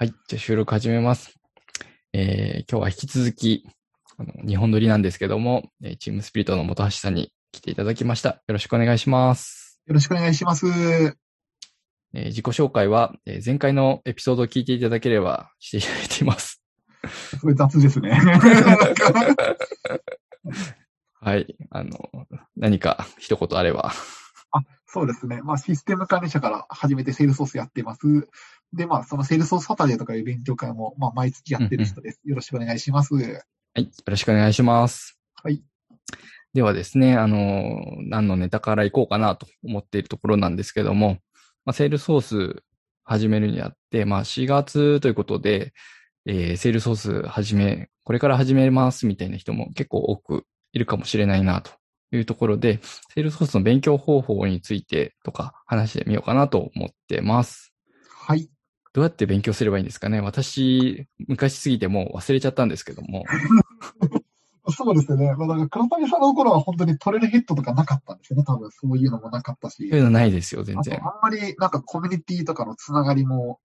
はい。じゃあ収録始めます。えー、今日は引き続き、あの日本撮りなんですけども、えーチームスピリットの本橋さんに来ていただきました。よろしくお願いします。よろしくお願いします。えー自己紹介は、えー前回のエピソードを聞いていただければしていただいています。すごい雑ですね。はい。あの、何か一言あれば。そうですね。まあ、システム管理者から始めてセールソースやってます。で、まあ、そのセールソースサタデーとかいう勉強会も、まあ、毎月やってる人です。よろしくお願いします。はい。よろしくお願いします。はい。ではですね、あの、何のネタからいこうかなと思っているところなんですけども、まあ、セールソース始めるにあって、まあ、4月ということで、えーセールソース始め、これから始めますみたいな人も結構多くいるかもしれないなというところで、セールソースの勉強方法についてとか話してみようかなと思ってます。はい。どうやって勉強すればいいんですかね私、昔すぎてもう忘れちゃったんですけども。そうですね。まあ、だから、黒谷さんの頃は本当にトレルヘッドとかなかったんですよね。多分、そういうのもなかったしそう。いうのないですよ、全然。あんまり、なんかコミュニティとかのつながりも、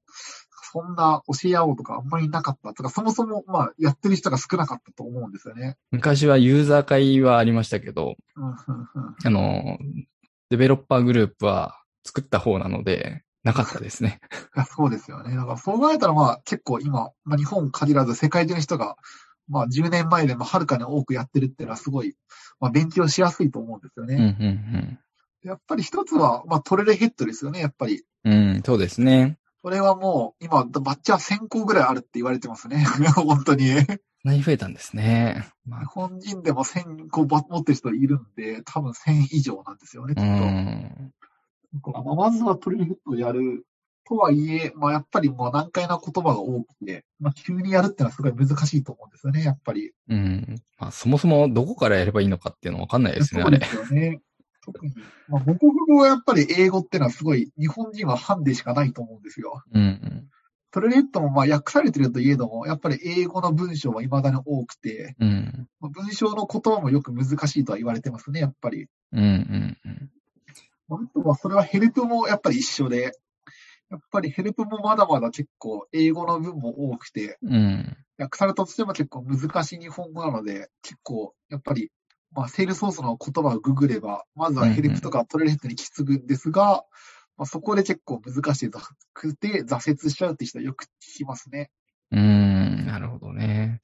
そんな教え合おうとかあんまりなかった。とか、そもそも、まあ、やってる人が少なかったと思うんですよね。昔はユーザー会はありましたけど、うん、うん、うん。あの、デベロッパーグループは作った方なので、なかったですね。そうですよね。だから、そう考えたら、まあ、結構今、まあ、日本限らず世界中の人が、まあ、10年前でもはるかに多くやってるっていうのはすごい、まあ、勉強しやすいと思うんですようん、うね。ん、やっぱり一つは、まあ、トレレヘッドですよね、やっぱり。うん。うん、そうですね。それはもう、今、バッチは1000個ぐらいあるって言われてますね。本当に。何増えたんですね。ま日あ、本人でも1000個ば持ってる人いるんで、多分1000以上なんですよね、うきっと。ん。まあ、まずはトレレヘッドをやる。とはいえ、まあ、やっぱりもう難解な言葉が多くて、まあ、急にやるってのはすごい難しいと思うんですよね、やっぱり。うん。まあ、そもそもどこからやればいいのかっていうのわかんないですね、あれそうで。すよね。特に、まあ、母国語はやっぱり英語ってのはすごい、日本人はハンデしかないと思うんですよ。うん、うん。トレレットもまあ訳されてるといえども、やっぱり英語の文章は未だに多くて、うん。まあ文章の言葉もよく難しいとは言われてますね、やっぱり。うん、うん、うん。まああとはそれはヘルプもやっぱり一緒で、やっぱりヘルプもまだまだ結構英語の文も多くて、うん。訳されたとしても結構難しい日本語なので、結構やっぱり、まあ、セールソースの言葉をググれば、まずはヘルプとかトレレットにきつぐんですが、まあ、そこで結構難しくて挫折しちゃうって人はよく聞きますね。うーん、なるほどね。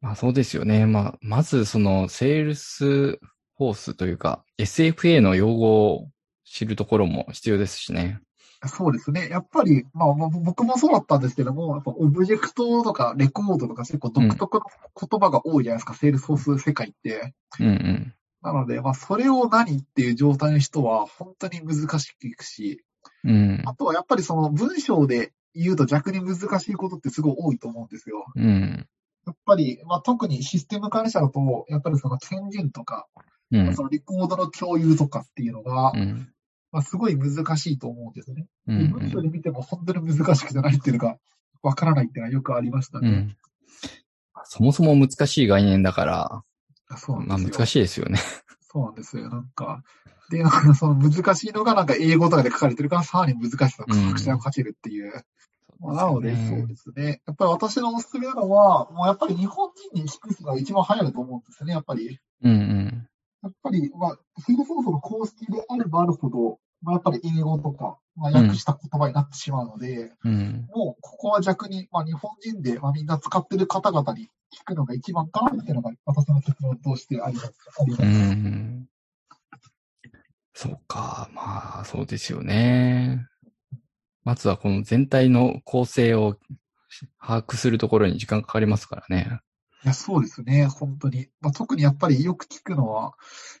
まあそうですよね。まあ、まずその、セールスフォースというか、SFA の用語を知るところも必要ですしね。そうですね。やっぱり、まあ、まあ僕もそうだったんですけども、やっぱオブジェクトとかレコードとか結構独特の言葉が多いじゃないですか、セールスフォース世界って。うんうん。なので、まあ、それを何っていう状態の人は本当に難しくいくし、うん。あとはやっぱりその文章で言うと逆に難しいことってすごい多いと思うんですよ。うん。やっぱり、まあ、特にシステム管理者だと、やっぱりその検準とか、うんそ。のレコードの共有とかっていうのが、うん。まあ、すごい難しいと思うんですね。うで文章ん。で見ても本当に難しくて何っていうのがわからないっていうのはよくありましたね。うん。そもそも難しい概念だから、まあそうなんですよ。難しいですよね。そうなんですよ。なんか、で、なんかその難しいのがなんか英語とかで書かれてるからさらに難しさを隠しをかけるっていう。まあなので、そうですね。やっぱり私のおすすめなのは、もうやっぱり日本人に聞くのが一番早いと思うんですよね、やっぱり。うんうん。やっぱり、まあ、セールスフォースの公式であればあるほど、まあ、やっぱり英語とか、まあ、訳した言葉になってしまうので、うん。もう、ここは逆に、まあ、日本人で、まあ、みんな使ってる方々に聞くのが一番かなっていうのが、私の結論としてあります。あります。うん。そうか。まあ、そうですよね。まずはこの全体の構成を把握するところに時間かかりますからね。いや、そうですね、本当に。まあ、特にやっぱりよく聞くのは、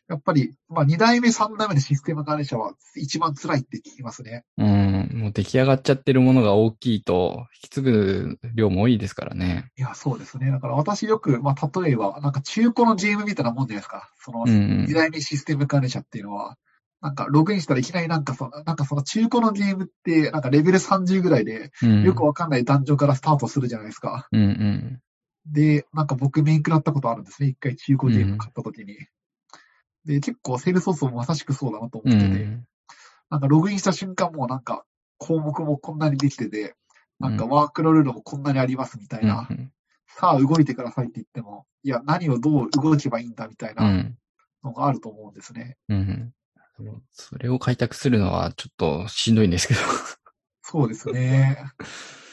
やっぱり、まあ、2代目、3代目のシステム管理者は一番辛いって聞きますね。うん。もう出来上がっちゃってるものが大きいと、引き継ぐ量も多いですからね。いや、そうですね。だから私よく、まあ、例えば、なんか中古の GM みたいなもんじゃないですか。その、うん2。代目システム管理者っていうのは、なんかログインしたらいきなりなんかその、なんかその中古のゲームって、なんかレベル30ぐらいで、うん。よくわかんないダンジョンからスタートするじゃないですか。うんうん。で、なんか僕メイン食らったことあるんですね。一回中古ゲーム買った時に。で、結構セールソースもまさしくそうだなとう思ってて、ん。なんかログインした瞬間もうなんか項目もこんなにできてて、なんかワークのルールもこんなにありますみたいな。うんさあ動いてくださいって言っても、いや、何をどう動けばいいんだみたいうん。う。なんのがあると思うんですね。うん。うんそれを開拓するのはちょっとしんどいんですけど。そうですね。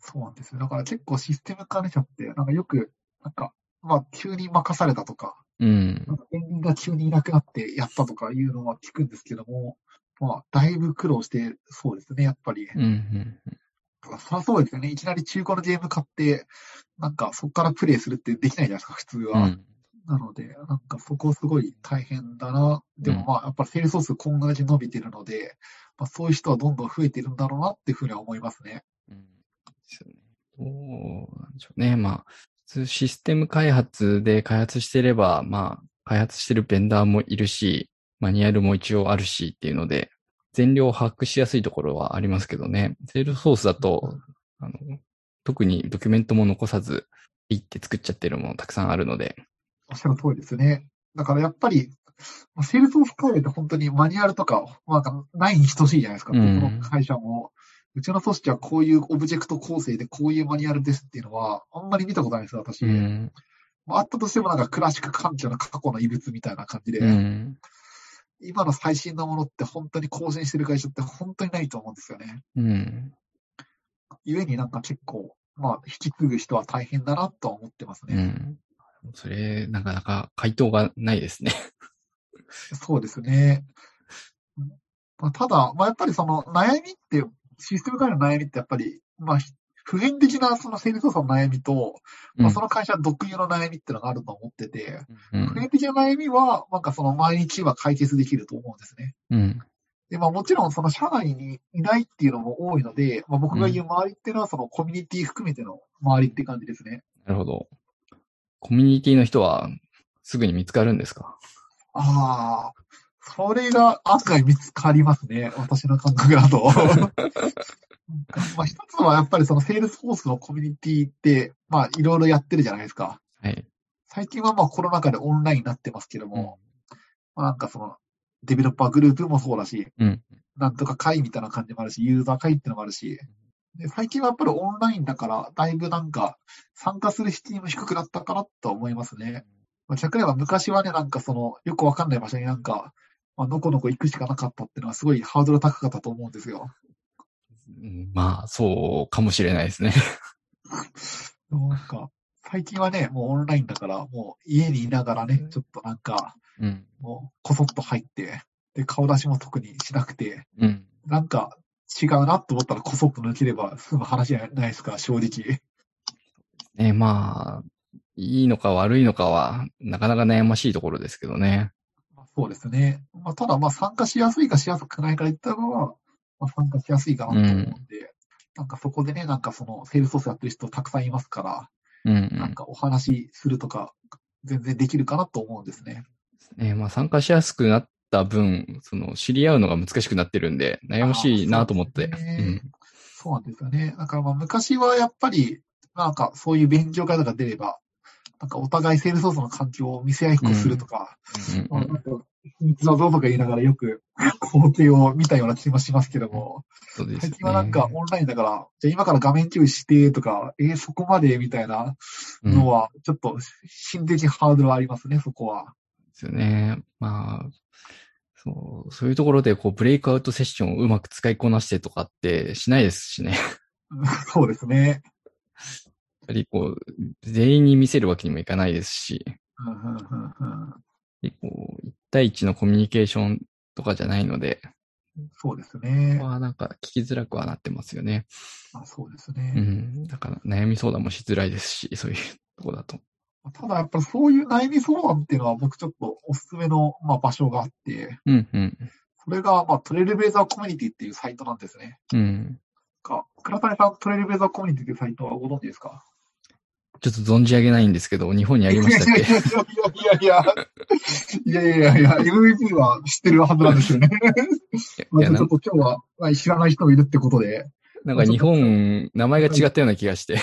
そうなんですよ。だから結構システム管理者って、なんかよく、なんか、まあ、急に任されたとか、うんな。んかエンジンが急にいなくなってやったとかいうのは聞くんですけども、まあ、だいぶ苦労して、そうですね、やっぱり。うん。うん。そりゃそうですよね。いきなり中古のゲーム買って、なんかそこからプレイするってできないじゃないですか、普通は。うん。なので、なんかそこすごい大変だな。でもまあ、やっぱりセールスソースこんなに伸びてるので、まあ、そういう人はどんどん増えてるんだろうなっていうふうには思いますね。うんですよねどうなんでしょうね。まあ、普通システム開発で開発してれば、まあ、開発してるベンダーもいるし、マニュアルも一応あるしっていうので、全量を把握しやすいところはありますけどね。セールソースだと、あの、特にドキュメントも残さず、いって作っちゃってるものたくさんあるので。おっしゃる通りですね。だからやっぱり、まあセールスソース関連って本当にマニュアルとか、なんかないに等しいじゃないですか。うんどこの会社も。うちの組織はこういうオブジェクト構成でこういうマニュアルですっていうのは、あんまり見たことないんですよ、私。うん。まああったとしてもなんかクラシック環境の過去の遺物みたいな感じで、うん。今の最新のものって本当に更新してる会社って本当にないと思うんですよね。うん。故になんか結構、まあ、引き継ぐ人は大変だなとは思ってますね。うん。それ、なかなか回答がないですね。そうですね。まあ、ただ、まあ、やっぱりその悩みって、システム管理の悩みってやっぱり、まあ、普遍的なその整理操作の悩みと、まあ、その会社独有の悩みっていうのがあると思ってて、うん普遍的な悩みは、なんかその毎日は解決できると思うんですね。うん。で、まあもちろんその社内にいないっていうのも多いので、まあ僕が言う周りっていうのはそのコミュニティ含めての周りって感じですね。なるほど。コミュニティの人はすぐに見つかるんですか？ああ、それが案外見つかりますね。私の感覚だと。まあ一つはやっぱりそのセールスフォースのコミュニティって、まあいろいろやってるじゃないですか。はい。最近はまあコロナ禍でオンラインになってますけども、まあなんかそのデベロッパーグループもそうだし、うん。なんとか会みたいな感じもあるし、ユーザー会ってのもあるし、で最近はやっぱりオンラインだから、だいぶなんか参加する敷居も低くなったかなとは思いますね。まあ、逆に言えば昔はね、なんかその、よくわかんない場所になんか、まあ、のこのこ行くしかなかったっていうのはすごいハードル高かったと思うんですよ。うんまあ、そうかもしれないですね。なんか、最近はね、もうオンラインだから、もう家にいながらね、ちょっとなんか、うん。もうこそっと入って、で、顔出しも特にしなくて、うん。なんか違うなと思ったらこそっと抜ければ済む話じゃないですか、正直。ね、まあ、いいのか悪いのかは、なかなか悩ましいところですけどね。まあそうですね。まあ、ただ、まあ、参加しやすいかしやすくないか言ったら、まあ、参加しやすいかなと思うんで、なんかそこでね、なんかその、セールスソースやってる人たくさんいますから、うん、なんかお話しするとか、全然できるかなと思うんですね。うん。ね、まあ参加しやすくなった分、その、知り合うのが難しくなってるんで、悩ましいなと思って。そうですねそうなんですよね。だからまあ、昔はやっぱり、なんかそういう勉強会とか出れば、なんかお互いセールスソースの環境を見せ合いっこするとか、うん。うんまあ、なんか、秘密だぞとか言いながらよく光景を見たような気もしますけども、そうですね。最近はなんかオンラインだから、じゃあ今から画面共有してとか、えーそこまでみたいなうんのは、ちょっと心的ハードルはありますね、そこは。ですよね。まあ、そう、そういうところで、こう、ブレイクアウトセッションをうまく使いこなしてとかってしないですしね。そうですね。ぱりこう、全員に見せるわけにもいかないですし、結構、一対一のコミュニケーションとかじゃないので、そうですね。まあなんか聞きづらくはなってますよね。まあ、そうですうね。ん。だから悩み相談もしづらいですし、そういうとこだと。ただやっぱりそういう悩み相談っていうのは僕ちょっとおすすめの、まあ、場所があって、うん、うん、それが、まあ、トレイルベーザーコミュニティっていうサイトなんですね。うん。か、倉谷さん、トレイルベーザーコミュニティっていうサイトはご存知ですか？ちょっと存じ上げないんですけど、日本にありましたっけ？いやいやいや、いやいやいや、MVP は知ってるはずなんですよね。まあちょっと今日は、知らない人もいるってことで。なんか日本、名前が違ったような気がして。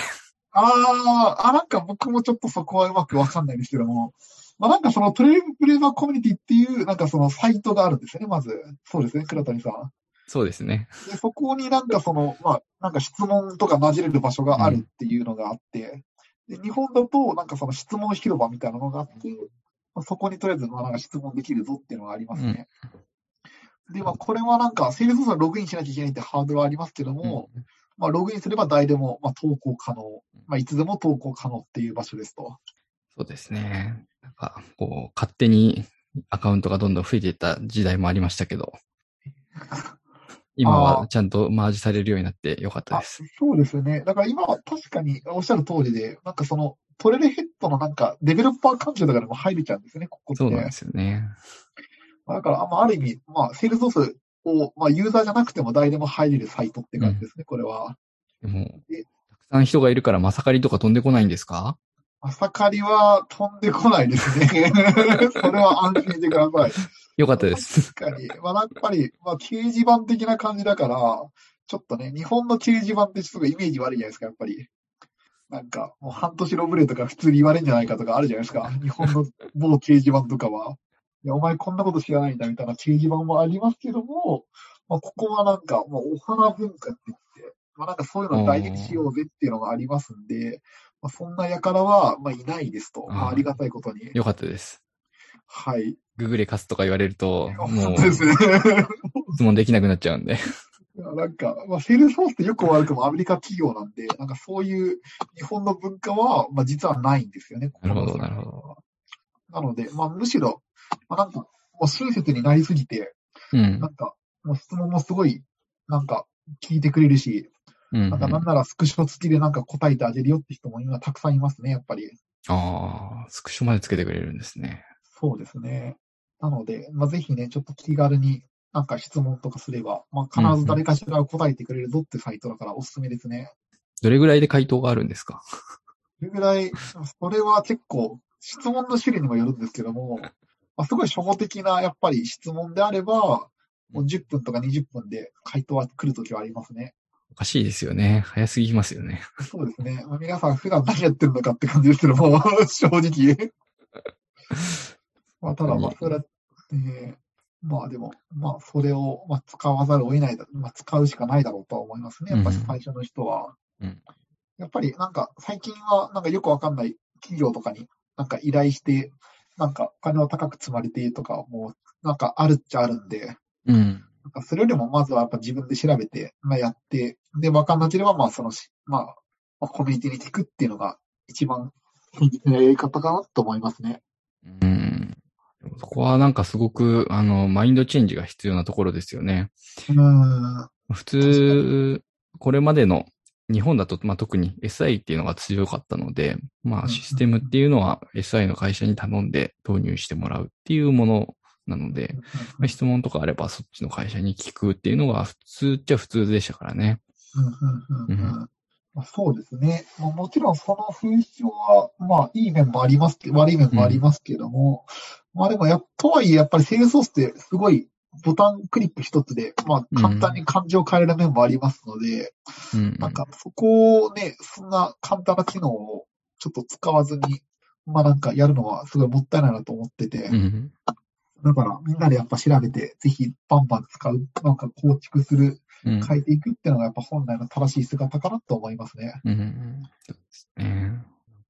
ああ、なんか僕もちょっとそこはうまくわかんないんですけども。まあなんかそのトレイブレーバーコミュニティっていう、なんかそのサイトがあるんですよね、まず。そうですね、倉谷さん。そうですね。でそこになんかその、まあ、なんか質問とか混じれる場所があるっていうのがあって、で、日本だとなんかその質問広場みたいなのがあって、まあ、そこにとりあえずまあなんか質問できるぞっていうのがありますね。で、まあ、これはなんか、セールスフォースはログインしなきゃいけないってハードルはありますけども、うんまあ、ログインすれば誰でも、まあ、投稿可能。まあ、いつでも投稿可能っていう場所ですと。そうですね。なんか、こう、勝手にアカウントがどんどん増えていった時代もありましたけど、今あはちゃんとマージされるようになってよかったあです。そうですよね。だから今は確かにおっしゃる通りで、なんかその、トレレヘッドのなんか、デベロッパー環境とかでも入れちゃうんですね、ここって。そうなんですよね。まあだから、まあ、ある意味、まあ、セールスソースを、まあ、ユーザーじゃなくても誰でも入れるサイトって感じですね、これは。でも、えたくさん人がいるからまさかりとか飛んでこないんですか？朝刈りは飛んでこないですね。それは安心してください。よかったです。確かに。まあ、やっぱり、まあ、掲示板的な感じだから、ちょっとね、日本の掲示板ってすごいイメージ悪いじゃないですか、やっぱり。なんか、もう半年ロブレとか普通に言われるんじゃないかとかあるじゃないですか。日本の某掲示板とかは。いや、お前こんなこと知らないんだみたいな掲示板もありますけども、まあ、ここはなんか、もうお花文化って言って、まあ、なんかそういうのを大事にしようぜっていうのがありますんで、まあ、そんな輩は、まあ、いないですと。まあ、ありがたいことに。よかったです。はい。ググレカスとか言われると、もう ですね。質問できなくなっちゃうんで。なんか、まあ、セールスフォースってよくも悪くもアメリカ企業なんで、なんかそういう日本の文化は、まあ実はないんですよね。なるほどなるほど。なので、まあむしろ、まあなんか、もう親切になりすぎて、うん。なんか、もう質問もすごい、なんか、聞いてくれるし、うん、なんかなんならスクショ付きでなんか答えてあげるよって人も今たくさんいますね、やっぱり。ああ、スクショまでつけてくれるんですね。そうですね。なので、まあぜひね、ちょっと気軽になんか質問とかすれば、まあ必ず誰かしら答えてくれるぞってサイトだからおすすめですね。どれぐらいで回答があるんですか？それぐらい、それは結構、質問の種類にもよるんですけども、まあ、すごい初歩的な、やっぱり質問であれば、もう10分とか20分で回答は来るときはありますね。おかしいですよね。早すぎますよね。そうですね。まあ、皆さん普段何やってるのかって感じですけども、正直。まあ、ただ、まあ、それは、えーまあでも、まあ、それを、まあ、使わざるを得ないだ、まあ、使うしかないだろうとは思いますね。やっぱり最初の人は。うんやっぱり、なんか、最近は、なんかよくわかんない企業とかに、なんか依頼して、なんか、お金を高く積まれてとか、もう、なんかあるっちゃあるんで、うん。なんかそれよりもまずはやっぱ自分で調べて、まあやって、で、わかんなければ、まあそのし、まあ、まあ、コミュニティに聞くっていうのが一番現実のやり方かなと思いますね。うん。そこはなんかすごく、あの、マインドチェンジが必要なところですよね。普通、これまでの日本だと、まあ、特に SI っていうのが強かったので、まあ、うんシステムっていうのは SI の会社に頼んで導入してもらうっていうものなので、まあ質問とかあればそっちの会社に聞くっていうのが普通っちゃ普通でしたからね。そうですね。まあ、もちろんその風潮は、まあ、いい面もありますけど、悪い面もありますけども、まあでもや、とはいえ、やっぱりセールスソースってすごいボタンクリック一つで、まあ、簡単に感情を変える面もありますので、うん。なんか、そこをね、そんな簡単な機能をちょっと使わずに、まあなんかやるのはすごいもったいないなと思ってて、うん。だからみんなでやっぱ調べて、ぜひバンバン使う、なんか構築する、うん。変えていくっていうのがやっぱ本来の正しい姿かなと思いますね。うん。そうですね。なん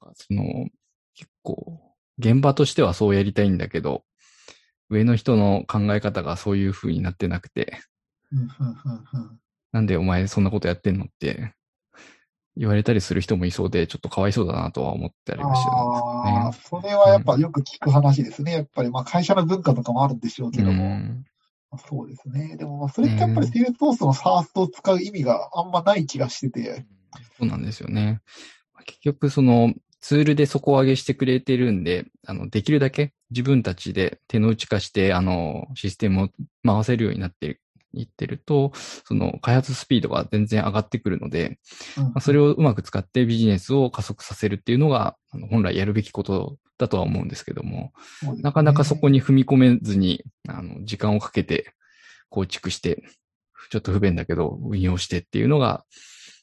かその、結構、現場としてはそうやりたいんだけど、上の人の考え方がそういう風になってなくて、うん、うん、うん、うん。なんでお前そんなことやってんのって言われたりする人もいそうで、ちょっとかわいそうだなとは思ったりはしてああ、るんですそれはやっぱよく聞く話ですね。やっぱりまあ会社の文化とかもあるんでしょうけけどども。ね。そうですね。でもまあそれってやっぱりセールスフォースのサーストを使う意味があんまない気がしてて。そうなんですよね。結局そのツールで底上げしてくれてるんで、あの、できるだけ自分たちで手の内化して、あの、システムを回せるようになっていってると、その開発スピードが全然上がってくるので、うんまあそれをうまく使ってビジネスを加速させるっていうのが、あの本来やるべきことだとは思うんですけども、ねなかなかそこに踏み込めずに、あの、時間をかけて構築して、ちょっと不便だけど運用してっていうのが、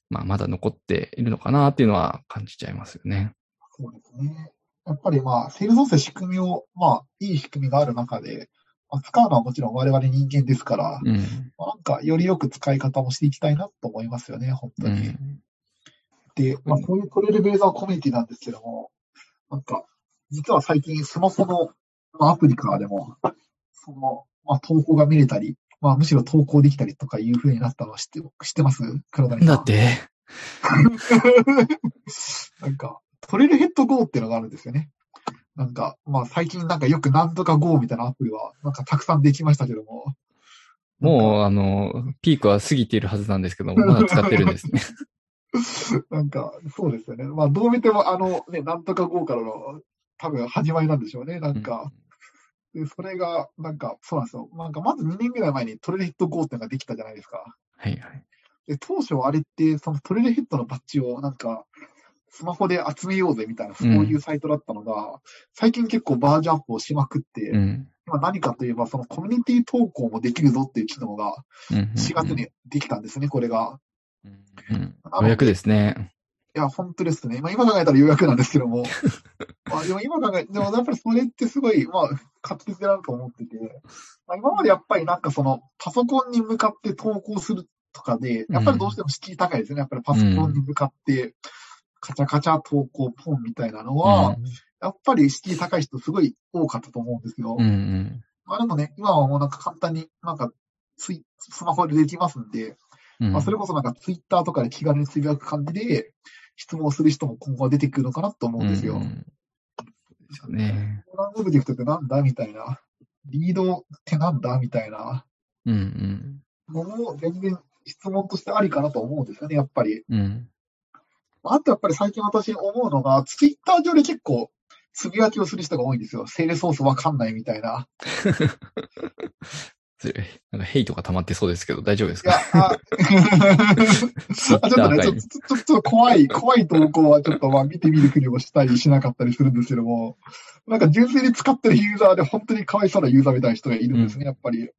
まあ、まだ残っているのかなっていうのは感じちゃいますよね。そうですね。やっぱりまあ、セールスフォースの仕組みを、まあ、いい仕組みがある中で、まあ、使うのはもちろん我々人間ですから、うん。まあなんかよりよく使い方もしていきたいなと思いますよね、本当に。うん。で、まあ、こういうトレイルブレザーコミュニティなんですけども、なんか、実は最近スマホの、まあ、アプリからでも、その、まあ、投稿が見れたり、まあ、むしろ投稿できたりとかいう風になったのは知って、知ってます？黒谷さん。だって、なんか、トレイルヘッド GO っていうのがあるんですよね。なんか、まあ最近なんかよくなんとか GO みたいなアプリは、なんかたくさんできましたけども。もう、あの、ピークは過ぎているはずなんですけど、まだ使ってるんですね。なんか、そうですよね。まあどう見てもあのね、なんとか GO からの多分始まりなんでしょうね。なんか、でそれが、なんか、そうなんですよ。なんかまず2年ぐらい前にトレイルヘッド GO っていうのができたじゃないですか。はいはい。で、当初あれって、そのトレイルヘッドのバッジをなんか、スマホで集めようぜみたいな、そういうサイトだったのが、最近結構バージョンアップをしまくって、うん。今何かといえば、そのコミュニティ投稿もできるぞっていう機能がうん。4月にできたんですね、これが。うん。うん。ようやくですね。いや、本当ですね。まあ今考えたらようやくなんですけども。まあでも今考え、でもやっぱりそれってすごい、まあ、画期的だなと思ってて、まあ、今までやっぱりなんかその、パソコンに向かって投稿するとかで、やっぱりどうしても敷居高いですよね。やっぱりパソコンに向かって、カチャカチャ投稿ポンみたいなのは、やっぱり敷居高い人すごい多かったと思うんですよ。うん。うん。まあでもね、今はもうなんか簡単になんかツイ、スマホでできますんで、うん。まあそれこそなんかツイッターとかで気軽につぶやく感じで、質問する人も今後は出てくるのかなと思うんですよ。うんですよね。コーランオブジェクトってなんだみたいな。リードってなんだみたいなうんのも全然質問としてありかなと思うんですよね、やっぱり。うん。うん。あとやっぱり最近私思うのが、ツイッター上で結構つぶやきをする人が多いんですよ。セールソースわかんないみたいな。なんかヘイとか溜まってそうですけど、大丈夫ですいやか、あ、あちょっとね、ちょっと、怖い、怖い投稿はちょっとまあ見てみるふりもしたりしなかったりするんですけども、なんか純粋に使ってるユーザーで本当にかわいそうなユーザーみたいな人がいるんですね、やっぱり。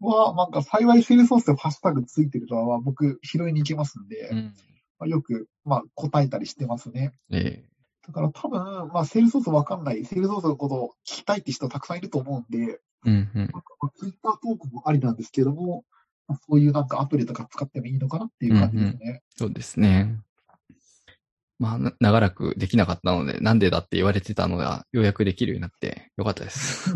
は、なんか幸いセールソースでハッシュタグついてるのは僕拾いに行きますんで、うん。まあ、よく、まあ答えたりしてますね。えだから多分、まあセールソースわかんない、セールソースのことを聞きたいって人たくさんいると思うんで、えうんうん。ツイッタートークもありなんですけども、まあそういうなんかアプリとか使ってもいいのかなっていう感じですね。そうですね。まあ、な長らくできなかったので、なんでだって言われてたのが、ようやくできるようになってよかったです。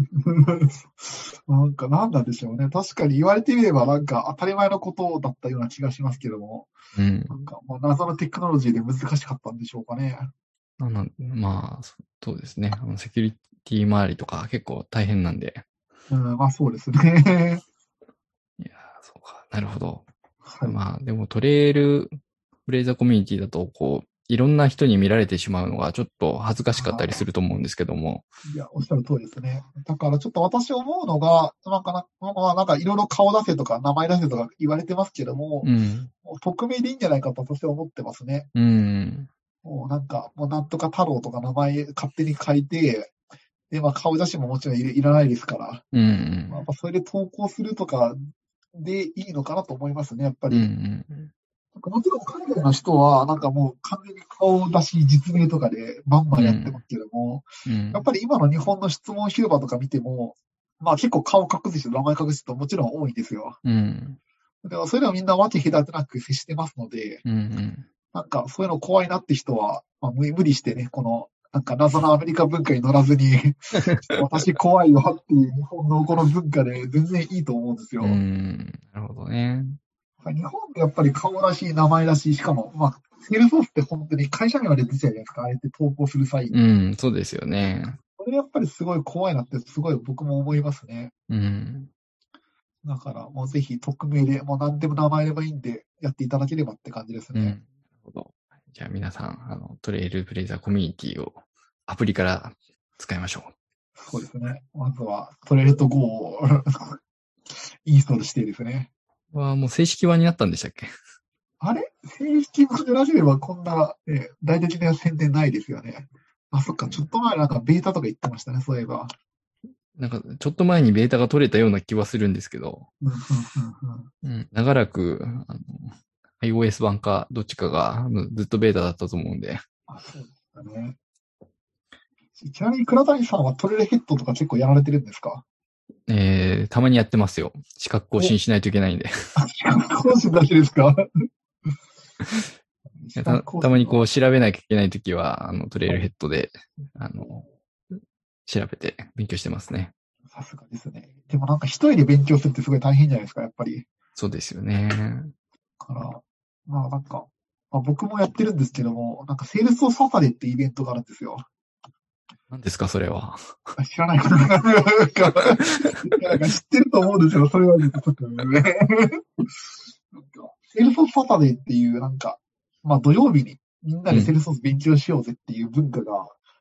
なんかなんなんでしょうね。確かに言われてみればなんか当たり前のことだったような気がしますけども、うん。なんかまあ謎のテクノロジーで難しかったんでしょうかね。なんまあ、そそうですね。あの、セキュリティ周りとか結構大変なんで。うん、まあそうですね。いやー、そうか。なるほど。はい。まあ、でもトレイルブレイザーコミュニティだと、こう、いろんな人に見られてしまうのがちょっと恥ずかしかったりすると思うんですけども。いや、おっしゃる通りですね。だからちょっと私思うのが、なんかな、まあなんかいろいろ顔出せとか名前出せとか言われてますけども、うん。もう匿名でいいんじゃないかと私は思ってますね。うん。もうなんか、もうなんとか太郎とか名前勝手に書いて、で、まあ顔写真ももちろんいいらないですから、うん。まあ、やっぱそれで投稿するとかでいいのかなと思いますね、やっぱり。うん。うん。もちろん海外の人は、なんかもう完全に顔出し実名とかでバンバンやってますけども、うんやっぱり今の日本の質問広場とか見ても、まあ結構顔隠す人、名前隠す人もちろん多いんですよ。うん。でもそれでもみんな分け隔てなく接してますので、うん。なんかそういうの怖いなって人は、まあ、無無理してね、この、なんか謎のアメリカ文化に乗らずに、私怖いわっていう日本のこの文化で全然いいと思うんですよ。うん。なるほどね。日本ってやっぱり顔らしい、名前らしい、しかも、まあ、セールソースって本当に会社名まで出ちゃうじゃないですか、あえて投稿する際に。うん。そうですよね。それやっぱりすごい怖いなって、すごい僕も思いますね。うん。だから、もうぜひ匿名で、もう何でも名前でもいいんで、やっていただければって感じですうん。なね。るほど。じゃあ皆さん、あの、トレイルブレイザーコミュニティをアプリから使いましょう。そうですね。まずは、トレート GO を インストールしてですね。はもう正式版になったんでしたっけ？あれ？正式版でなければこんな、ね、大的な宣伝ないですよね。あ、そっか、ちょっと前なんかベータとか言ってましたね、そういえば。なんか、ちょっと前にベータが取れたような気はするんですけど、うん、うん、うん、うん。うん、長らく、あの、iOS 版かどっちかがずっとベータだったと思うんで、あ、そうですかね。ちなみに倉谷さんはトレレヘッドとか結構やられてるんですか？えー、たまにやってますよ。資格更新しないといけないんで。資格更新だけですか？たたまにこう調べなきゃいけないときは、あの、トレイルヘッドで、あの、調べて勉強してますね。さすがですね。でもなんか一人で勉強するってすごい大変じゃないですか、やっぱり。そうですよね。から、まあなんか、まあ、僕もやってるんですけども、なんかセールスフォースサタデーってイベントがあるんですよ。何ですか、それは。知らないかななんかなんか知ってると思うんですよ、それはちょっとね。なんか、セールスフォースサタデーっていう、なんか、まあ土曜日にみんなでセールスフォース勉強しようぜっていう文化が、うん、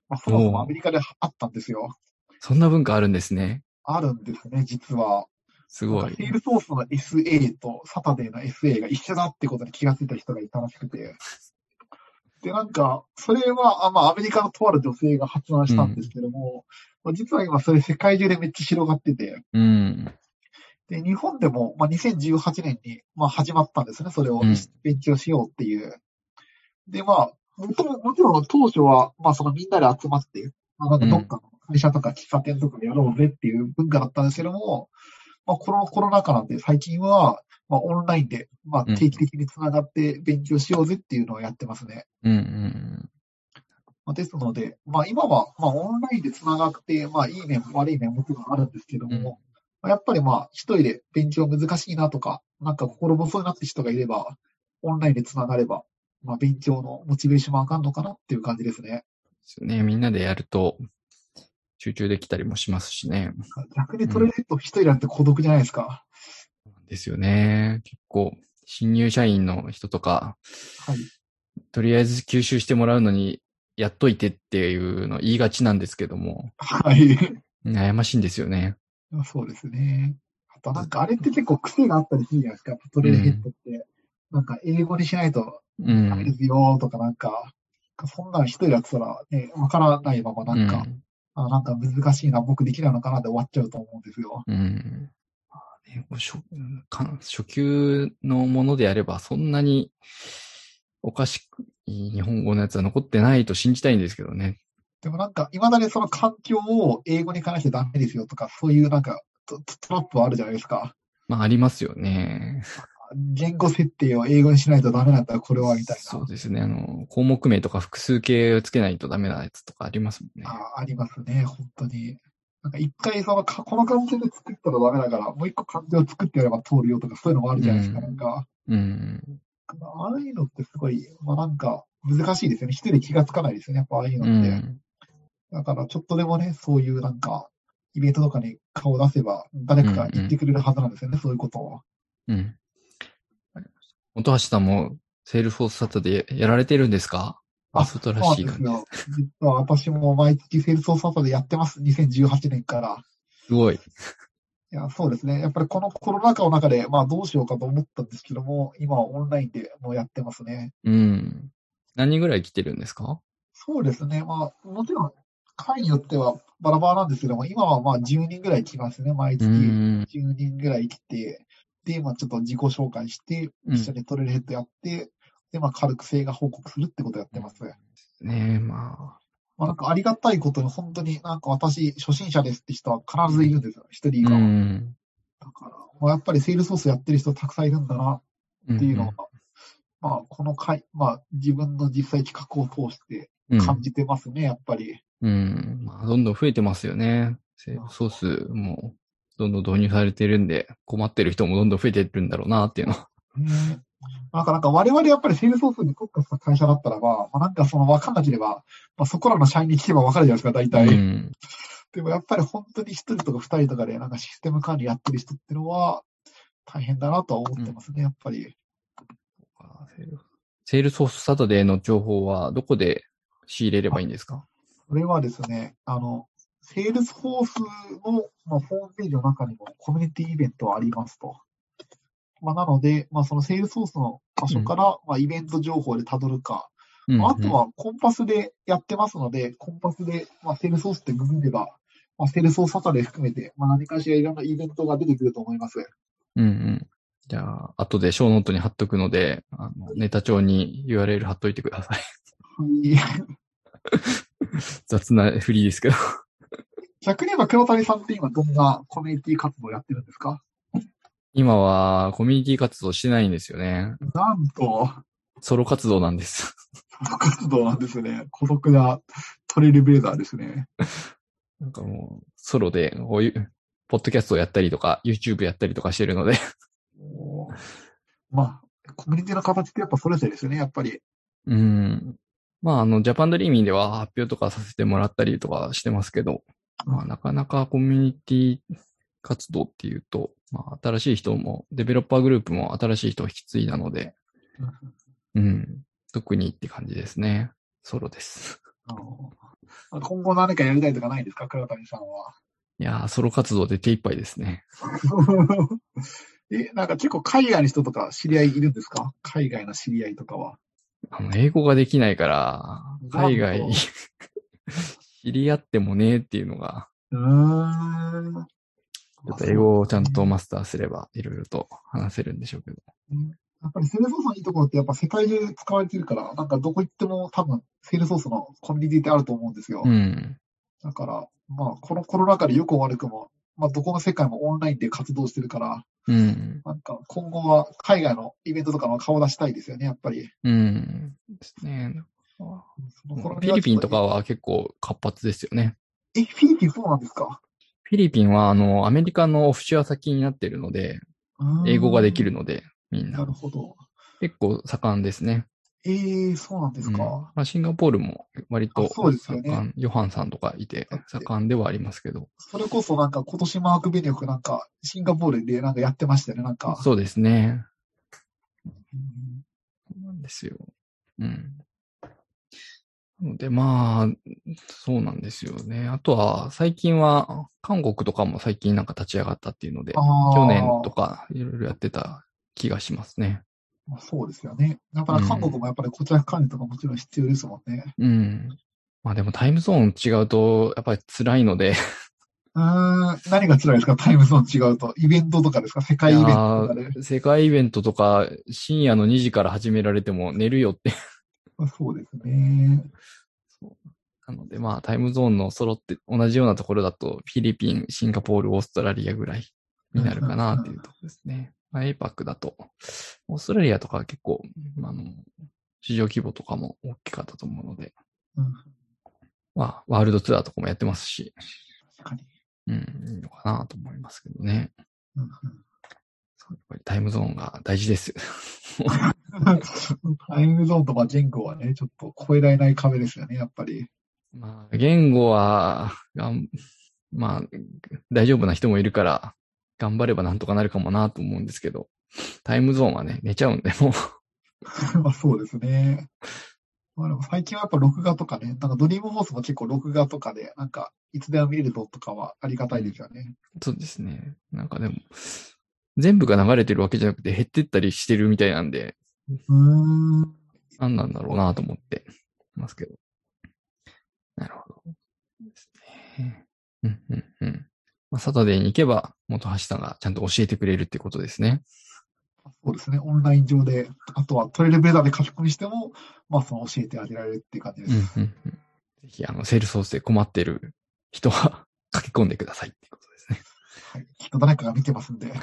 まあそもそもアメリカであったんですよ。そんな文化あるんですね。あるんですね、実は。すごい。セールソースの SA とサタデーの SA が一緒だってことに気がついた人がいたらしくて。で、なんか、それは、あまあ、アメリカのとある女性が発案したんですけども、うん、実は今それ世界中でめっちゃ広がってて、うん、で、日本でも、まあ、2018年に、まあ、始まったんですね。それを勉強しようっていう。うん、で、まあ、もともちろん当初は、まあ、そのみんなで集まって、まあ、なんかどっかの会社とか喫茶店とかでやろうぜっていう文化だったんですけども、まあ、コロコロナ禍なんで最近は、まあ、オンラインで、まあ、定期的につながって勉強しようぜっていうのをやってますね。うんまあ、ですので、まあ、今は、まあ、オンラインでつながって、まあ、いい面、悪い面もちろんあるんですけども、うん、やっぱりまあ、一人で勉強難しいなとか、なんか心細いなって人がいれば、オンラインでつながれば、まあ、勉強のモチベーションも上がるのかなっていう感じですね。ですね。みんなでやると、集中できたりもしますしね。逆にトレード一人なんて孤独じゃないですか。ですよね。結構、新入社員の人とか、はい。とりあえず吸収してもらうのに、やっといてっていうの言いがちなんですけども。はい。悩ましいんですよね。そうですね。あとなんかあれって結構癖があったりするじゃないですか。トレードヘッドって。うん、なんか英語にしないとダメですよとかなんか、うん、そんな一人やってたらね、わからないままなんか、うんあなんか難しいな、僕できないのかなで終わっちゃうと思うんですよ。うん。初初級のものであれば、そんなにおかしく日本語のやつは残ってないと信じたいんですけどね。でもなんか、未だにその環境を英語に関してダメですよとか、そういうなんかトトラップはあるじゃないですか。まあ、ありますよね。言語設定を英語にしないとダメなんだ、これは、みたいな。そうですね。あの、項目名とか複数形をつけないとダメなやつとかありますもんね。あありますね、本当に。なんか一回その、この漢字で作ったらダメだから、もう一個漢字を作ってやれば通るよとか、そういうのもあるじゃないですか、うん、なんか。うん。ああいうのってすごい、まあなんか、難しいですよね。一人で気がつかないですよね、やっぱああいうのって。うん、だからちょっとでもね、そういうなんか、イベントとかに顔を出せば、誰かが言ってくれるはずなんですよね、うんうん、そういうことを。うん。本橋さんもセールフォースサタでやられてるんですか？あ、そうらしい感じ。実は私も毎月セールスフォースサタでやってます。2018年から。すごい。いや、そうですね。やっぱりこのコロナ禍の中で、まあどうしようかと思ったんですけども、今はオンラインでもうやってますね。うん。何人ぐらい来てるんですか？そうですね。まあ、もちろん、会によってはバラバラなんですけども、今はまあ10人ぐらい来ますね。毎月10人ぐらい来て、で、まあちょっと自己紹介して、一緒にトレルヘッドやって、うん、で、まあ軽く成果報告するってことやってます。ねえ、まあ。まあなんかありがたいことに本当になんか私初心者ですって人は必ずいるんですよ。一人以外は。うん、だから、まあ、やっぱりセールソースやってる人たくさんいるんだなっていうのは、うん、まあこの回、まあ自分の実際企画を通して感じてますね、やっぱり。うん。まあどんどん増えてますよね。セールソースもどんどん導入されてるんで、困ってる人もどんどん増えてるんだろうなっていうの。うんなんかなんか我々やっぱりセールソースに特化した会社だったらば、まあ、なんかその分かんなければ、まあ、そこらの社員に聞けば分かるじゃないですか、大体。うん、でもやっぱり本当に一人とか二人とかでなんかシステム管理やってる人っていうのは大変だなとは思ってますね、うん、やっぱり。 Salesforce Saturday の情報はどこで仕入れればいいんですか？これはですね、あの、セールスフォースの、まあ、ホームページの中にもコミュニティイベントはありますと。まあ、なので、まあ、そのセールスフォースの場所から、うん、まあ、イベント情報で辿るか、うんうん、あとは connpass でやってますので、 connpass で、まあ、セールスフォースってググれば、まあ、 Salesforce Saturday 含めて、まあ、何かしらいろんなイベントが出てくると思います。うんうん。じゃあ、後でショーノートに貼っとくので、あのネタ帳に URL 貼っといてください。はい。雑な振りですけど逆に言えば黒谷さんって今どんなコミュニティ活動をやってるんですか？今はコミュニティ活動してないんですよね。なんと、ソロ活動なんです。ソロ活動なんですね。孤独なトレイルブレーザーですね。なんかもう、ソロで、こういう、ポッドキャストをやったりとか、YouTube やったりとかしてるので。まあ、コミュニティの形ってやっぱそれぞれですよね、やっぱり。うん。まあ、あの、ジャパンドリーミンでは発表とかさせてもらったりとかしてますけど、まあ、なかなかコミュニティ活動っていうと、まあ、新しい人も、デベロッパーグループも新しい人を引き継いだので、うん。特にって感じですね。ソロです。今後何かやりたいとかないですか、倉谷さんは。いやー、ソロ活動で手一杯ですね。え、なんか結構海外の人とか知り合いいるんですか？海外の知り合いとかは。あの、英語ができないから、海外知り合ってもねっていうのが、うーん。ちょっと英語をちゃんとマスターすれば、いろいろと話せるんでしょうけど。やっぱりセールソースのいいところってやっぱ世界中使われてるから、なんかどこ行っても多分セールソースのコミュニティってあると思うんですよ。うん。だから、まあこのコロナ禍で良くも悪くも、まあどこの世界もオンラインで活動してるから、うん。なんか今後は海外のイベントとかの顔出したいですよね、やっぱり。うん。ですね。フィリピンとかは結構活発ですよね。え、フィリピンそうなんですか？フィリピンは、あの、アメリカのオフショア先になってるので、英語ができるの。ので、みんななる。ほど。結構盛んですね。ええそうなんですうんか。まあ、シンガポールも割とあそうですよね盛ん、ヨハンさんとかいて盛んではありますけど。それこそなんか今年マーク・ベネフなんかシンガポールでなんかやってましたよね、なんか。そうですね。うんそうなんですよ。うん。で、まあ、そうなんですよね。あとは、最近は、韓国とかも最近なんか立ち上がったっていうので、去年とかいろいろやってた気がしますね。まあ、そうですよね。やっぱり韓国もやっぱり顧客管理とかもちろん必要ですもんね。うん。まあでもタイムゾーン違うと、やっぱり辛いので、うーん、何が辛いですか？タイムゾーン違うと。イベントとかですか？世界イベントとか世界イベントとか深夜の2時から始められても寝るよって。まあそうですね。なのでまあタイムゾーンの揃って同じようなところだとフィリピン、シンガポール、オーストラリアぐらいになるかなっていうところですね。まあ、APAC だと、オーストラリアとかは結構、あの、市場規模とかも大きかったと思うので、うん、まあ、ワールドツアーとかもやってますし、確かに。うん、いいのかなと思いますけどね。うんそうやっぱりタイムゾーンが大事です。う んタイムゾーンとまあ言語はね、ちょっと超えられない壁ですよね、やっぱり。まあ、言語は、がんまあ、大丈夫な人もいるから、頑張ればなんとかなるかもなと思うんですけど、タイムゾーンはね、寝ちゃうんで、もう、まあそうですね。まあでも最近はやっぱ録画とかね、なんかドリームホースも結構録画とかで、なんかいつでも見れるぞとかはありがたいですよね。そうですね。なんかでも、全部が流れてるわけじゃなくて減ってったりしてるみたいなんで、うーん。何なんだろうなと思ってますけど。なるほど。ですね。うん、うん、うん。まあ、サタデーに行けば、元橋さんがちゃんと教えてくれるってことですね。そうですね。オンライン上で、あとはトイレベーダーで書き込みしても、まあその教えてあげられるっていう感じでうん、す。うん、うん。ぜひ、あの、セールスソースで困ってる人は書き込んでくださいっていう。はい。きっと誰かが見てますんで。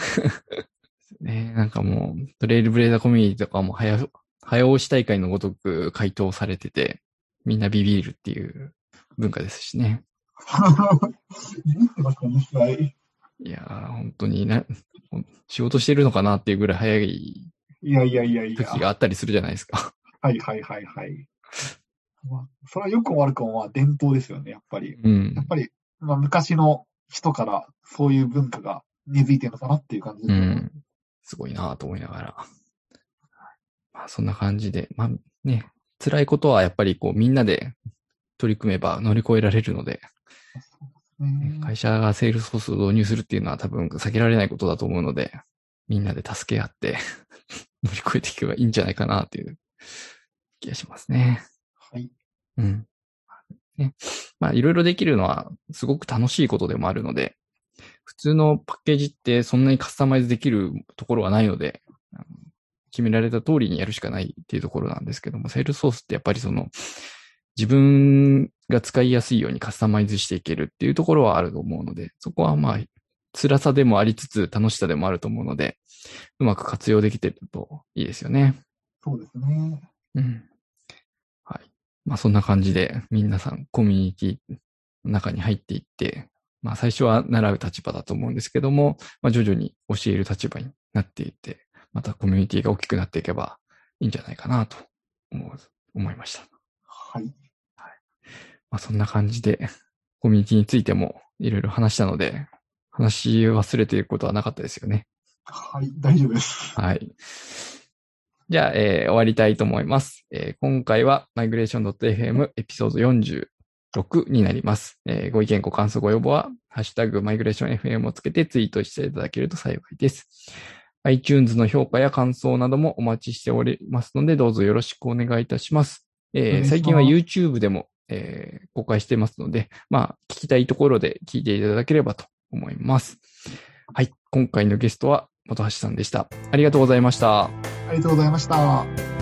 ねなんかもう、トレイルブレーダーコミュニティとかも早、早押し大会のごとく回答されてて、みんなビビるっていう文化ですしね。見てますか、実際。いやー、本当にな、仕事してるのかなっていうぐらい早いいやいやいやいや。時があったりするじゃないですか。はいはいはいはい。まあ、それは良くも悪くもまあ伝統ですよね、やっぱり。うんやっ。ぱり、まあ昔の人からそういう文化が根付いてるのかなっていう感じ。うん。すごいなと思いながら。まあ、そんな感じで、まあね、辛いことはやっぱりこうみんなで取り組めば乗り越えられるので、ね会社がセールスフォースを導入するっていうのは多分避けられないことだと思うので、みんなで助け合って 乗り越えていけばいいんじゃないかなっていう気がしますね。はい。うん。ね、まあ、いろいろできるのはすごく楽しいことでもあるので、普通のパッケージってそんなにカスタマイズできるところはないので、決められた通りにやるしかないっていうところなんですけども、セールスソースってやっぱりその、自分が使いやすいようにカスタマイズしていけるっていうところはあると思うので、そこはまあ、辛さでもありつつ楽しさでもあると思うので、うまく活用できてるといいですよね。そうですね。うん。はい。まあそんな感じで皆さんコミュニティの中に入っていって、まあ最初は習う立場だと思うんですけども、まあ徐々に教える立場になっていって、またコミュニティが大きくなっていけばいいんじゃないかなと思う、思いました。はい。はい。まあそんな感じで、コミュニティについてもいろいろ話したので、話し忘れていることはなかったですよね。はい、大丈夫です。はい。じゃあ、えー、終わりたいと思います。えー、今回は migration.fm エピソード46になります。えー、ご意見、ご感想、ご要望は、ハッシュタグ migrationfm をつけてツイートしていただけると幸いです。iTunes の評価や感想などもお待ちしておりますので、どうぞよろしくお願いいたします。えー、最近は YouTube でも、えー、公開してますので、まあ、聞きたいところで聞いていただければと思います。はい。今回のゲストは本橋さんでした。ありがとうございました。ありがとうございました。